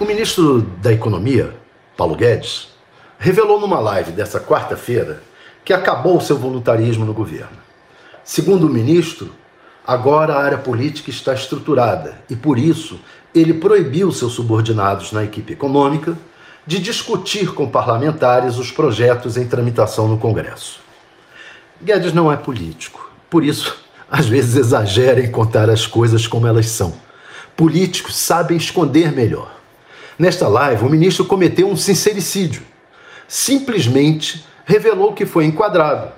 O ministro da Economia, Paulo Guedes, revelou numa live dessa quarta-feira que acabou seu voluntarismo no governo. Segundo o ministro, agora a área política está estruturada e, por isso, ele proibiu seus subordinados na equipe econômica de discutir com parlamentares os projetos em tramitação no Congresso. Guedes não é político, por isso, às vezes exagera em contar as coisas como elas são. Políticos sabem esconder melhor. Nesta live, o ministro cometeu um sincericídio. Simplesmente revelou que foi enquadrado,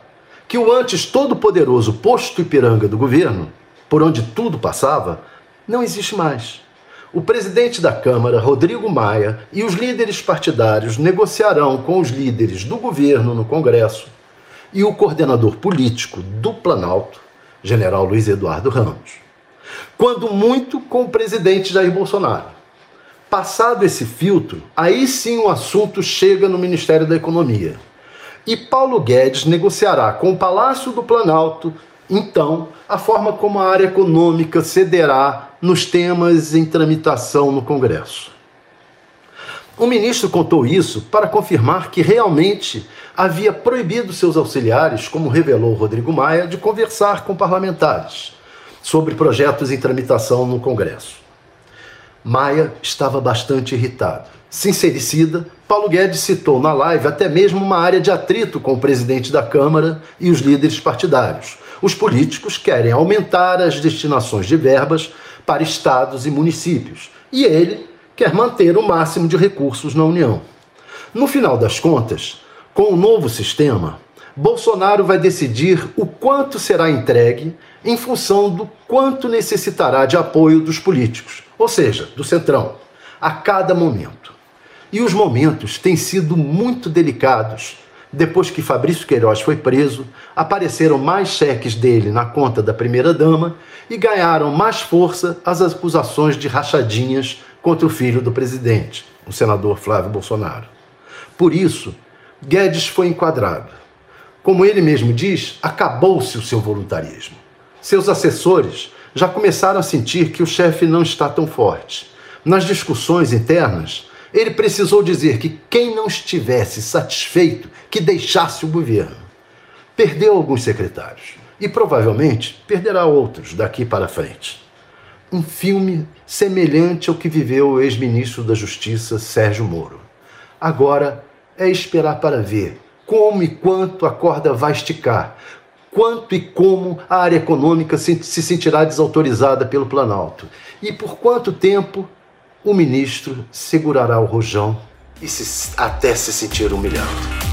que o antes todo-poderoso posto Ipiranga do governo, por onde tudo passava, não existe mais. O presidente da Câmara, Rodrigo Maia, e os líderes partidários negociarão com os líderes do governo no Congresso e o coordenador político do Planalto, general Luiz Eduardo Ramos. Quando muito com o presidente Jair Bolsonaro. Passado esse filtro, aí sim o assunto chega no Ministério da Economia. E Paulo Guedes negociará com o Palácio do Planalto, então, a forma como a área econômica cederá nos temas em tramitação no Congresso. O ministro contou isso para confirmar que realmente havia proibido seus auxiliares, como revelou Rodrigo Maia, de conversar com parlamentares sobre projetos em tramitação no Congresso. Maia estava bastante irritado. Sincericida, Paulo Guedes citou na live até mesmo uma área de atrito com o presidente da Câmara e os líderes partidários. Os políticos querem aumentar as destinações de verbas para estados e municípios, e ele quer manter o máximo de recursos na União. No final das contas, com o novo sistema, Bolsonaro vai decidir o quanto será entregue em função do quanto necessitará de apoio dos políticos ou seja, do Centrão, a cada momento. E os momentos têm sido muito delicados. Depois que Fabrício Queiroz foi preso, apareceram mais cheques dele na conta da primeira-dama e ganharam mais força as acusações de rachadinhas contra o filho do presidente, o senador Flávio Bolsonaro. Por isso, Guedes foi enquadrado. Como ele mesmo diz, acabou-se o seu voluntarismo. Seus assessores já começaram a sentir que o chefe não está tão forte. Nas discussões internas, ele precisou dizer que quem não estivesse satisfeito que deixasse o governo. Perdeu alguns secretários e provavelmente perderá outros daqui para frente. Um filme semelhante ao que viveu o ex-ministro da Justiça Sérgio Moro. Agora é esperar para ver como e quanto a corda vai esticar, quanto e como a área econômica se, sentirá desautorizada pelo Planalto e por quanto tempo o ministro segurará o rojão e se, até se sentir humilhado.